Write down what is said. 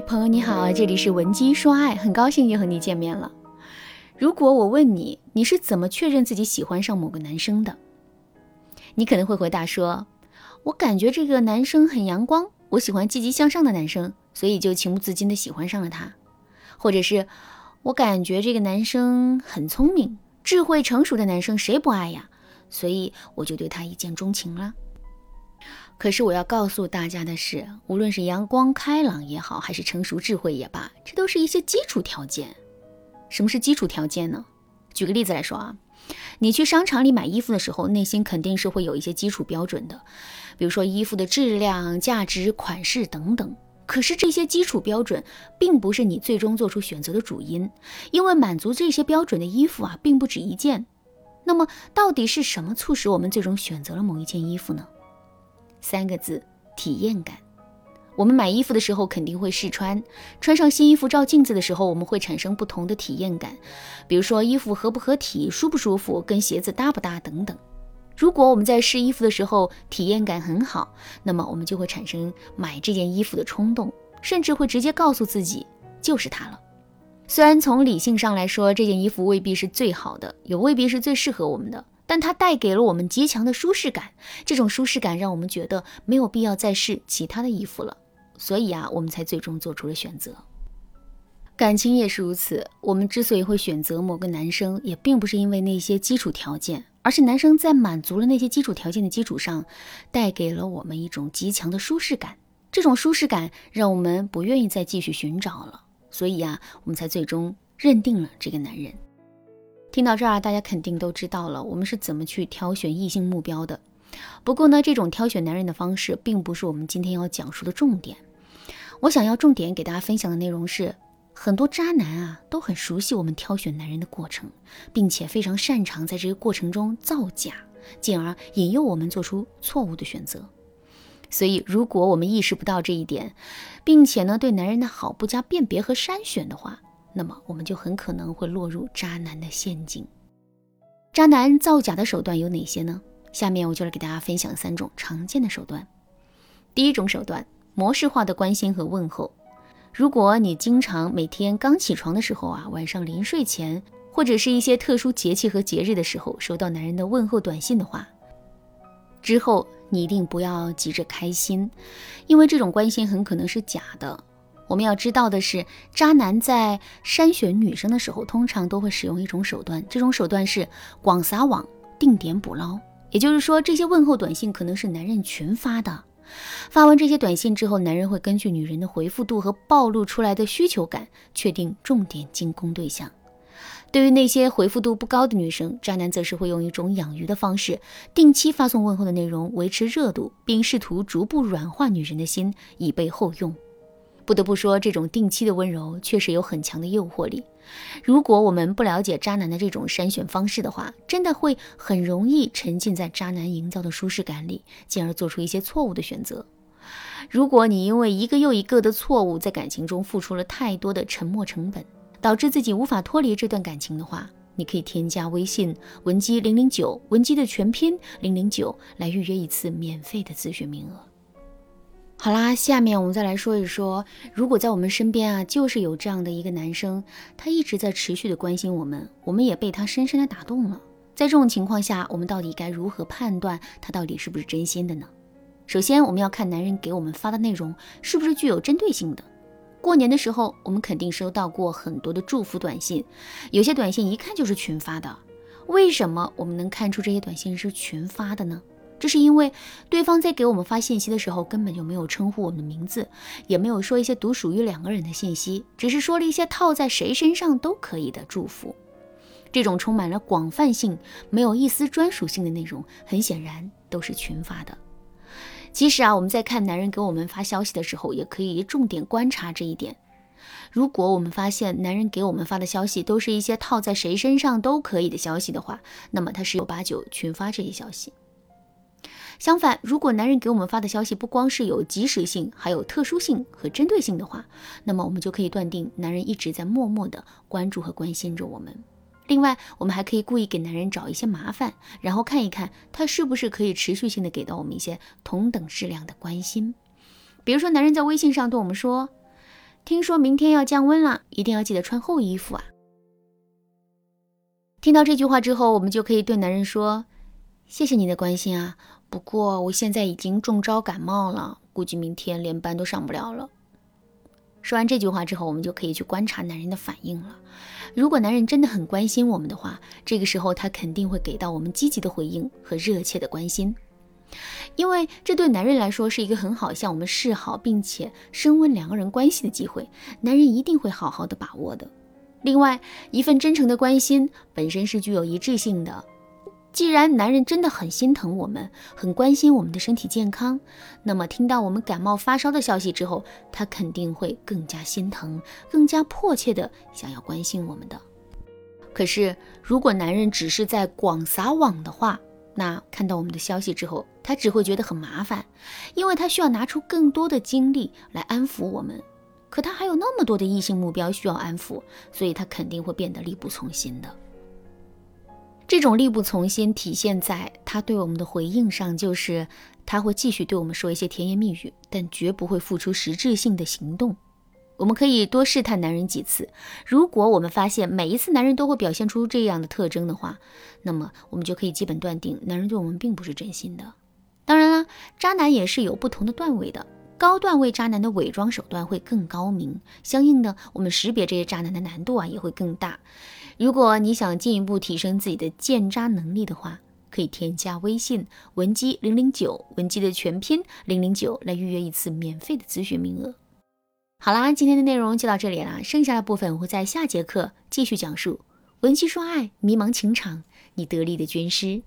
朋友你好，这里是文姬说爱，很高兴又和你见面了。如果我问你，你是怎么确认自己喜欢上某个男生的？你可能会回答说：“我感觉这个男生很阳光，我喜欢积极向上的男生，所以就情不自禁的喜欢上了他。”或者是我感觉这个男生很聪明、智慧成熟的男生谁不爱呀？所以我就对他一见钟情了。可是我要告诉大家的是，无论是阳光开朗也好，还是成熟智慧也罢，这都是一些基础条件。什么是基础条件呢？举个例子来说啊，你去商场里买衣服的时候，内心肯定是会有一些基础标准的，比如说衣服的质量、价值、款式等等。可是这些基础标准并不是你最终做出选择的主因，因为满足这些标准的衣服啊，并不止一件。那么，到底是什么促使我们最终选择了某一件衣服呢？三个字：体验感。我们买衣服的时候肯定会试穿，穿上新衣服照镜子的时候，我们会产生不同的体验感，比如说衣服合不合体、舒不舒服、跟鞋子搭不搭等等。如果我们在试衣服的时候体验感很好，那么我们就会产生买这件衣服的冲动，甚至会直接告诉自己就是它了。虽然从理性上来说，这件衣服未必是最好的，也未必是最适合我们的。但它带给了我们极强的舒适感，这种舒适感让我们觉得没有必要再试其他的衣服了，所以啊，我们才最终做出了选择。感情也是如此，我们之所以会选择某个男生，也并不是因为那些基础条件，而是男生在满足了那些基础条件的基础上，带给了我们一种极强的舒适感。这种舒适感让我们不愿意再继续寻找了，所以啊，我们才最终认定了这个男人。听到这儿，大家肯定都知道了我们是怎么去挑选异性目标的。不过呢，这种挑选男人的方式并不是我们今天要讲述的重点。我想要重点给大家分享的内容是，很多渣男啊都很熟悉我们挑选男人的过程，并且非常擅长在这个过程中造假，进而引诱我们做出错误的选择。所以，如果我们意识不到这一点，并且呢对男人的好不加辨别和筛选的话，那么我们就很可能会落入渣男的陷阱。渣男造假的手段有哪些呢？下面我就来给大家分享三种常见的手段。第一种手段，模式化的关心和问候。如果你经常每天刚起床的时候啊，晚上临睡前，或者是一些特殊节气和节日的时候，收到男人的问候短信的话，之后你一定不要急着开心，因为这种关心很可能是假的。我们要知道的是，渣男在筛选女生的时候，通常都会使用一种手段，这种手段是广撒网、定点捕捞。也就是说，这些问候短信可能是男人群发的。发完这些短信之后，男人会根据女人的回复度和暴露出来的需求感，确定重点进攻对象。对于那些回复度不高的女生，渣男则是会用一种养鱼的方式，定期发送问候的内容，维持热度，并试图逐步软化女人的心，以备后用。不得不说，这种定期的温柔确实有很强的诱惑力。如果我们不了解渣男的这种筛选方式的话，真的会很容易沉浸在渣男营造的舒适感里，进而做出一些错误的选择。如果你因为一个又一个的错误，在感情中付出了太多的沉默成本，导致自己无法脱离这段感情的话，你可以添加微信文姬零零九，文姬的全拼零零九，来预约一次免费的咨询名额。好啦，下面我们再来说一说，如果在我们身边啊，就是有这样的一个男生，他一直在持续的关心我们，我们也被他深深的打动了。在这种情况下，我们到底该如何判断他到底是不是真心的呢？首先，我们要看男人给我们发的内容是不是具有针对性的。过年的时候，我们肯定收到过很多的祝福短信，有些短信一看就是群发的。为什么我们能看出这些短信是群发的呢？这是因为对方在给我们发信息的时候，根本就没有称呼我们的名字，也没有说一些独属于两个人的信息，只是说了一些套在谁身上都可以的祝福。这种充满了广泛性、没有一丝专属性的内容，很显然都是群发的。其实啊，我们在看男人给我们发消息的时候，也可以重点观察这一点。如果我们发现男人给我们发的消息都是一些套在谁身上都可以的消息的话，那么他十有八九群发这些消息。相反，如果男人给我们发的消息不光是有及时性，还有特殊性和针对性的话，那么我们就可以断定男人一直在默默的关注和关心着我们。另外，我们还可以故意给男人找一些麻烦，然后看一看他是不是可以持续性的给到我们一些同等质量的关心。比如说，男人在微信上对我们说：“听说明天要降温了，一定要记得穿厚衣服啊。听到这句话之后，我们就可以对男人说：“谢谢你的关心啊，不过我现在已经中招感冒了，估计明天连班都上不了了。”说完这句话之后，我们就可以去观察男人的反应了。如果男人真的很关心我们的话，这个时候他肯定会给到我们积极的回应和热切的关心，因为这对男人来说是一个很好向我们示好并且升温两个人关系的机会，男人一定会好好的把握的。另外，一份真诚的关心本身是具有一致性的。既然男人真的很心疼我们，很关心我们的身体健康，那么听到我们感冒发烧的消息之后，他肯定会更加心疼，更加迫切的想要关心我们的。可是，如果男人只是在广撒网的话，那看到我们的消息之后，他只会觉得很麻烦，因为他需要拿出更多的精力来安抚我们。可他还有那么多的异性目标需要安抚，所以他肯定会变得力不从心的。这种力不从心体现在他对我们的回应上，就是他会继续对我们说一些甜言蜜语，但绝不会付出实质性的行动。我们可以多试探男人几次，如果我们发现每一次男人都会表现出这样的特征的话，那么我们就可以基本断定男人对我们并不是真心的。当然了，渣男也是有不同的段位的。高段位渣男的伪装手段会更高明，相应的，我们识别这些渣男的难度啊也会更大。如果你想进一步提升自己的鉴渣能力的话，可以添加微信文姬零零九，文姬的全拼零零九来预约一次免费的咨询名额。好啦，今天的内容就到这里啦，剩下的部分我会在下节课继续讲述。文姬说爱，迷茫情场，你得力的军师。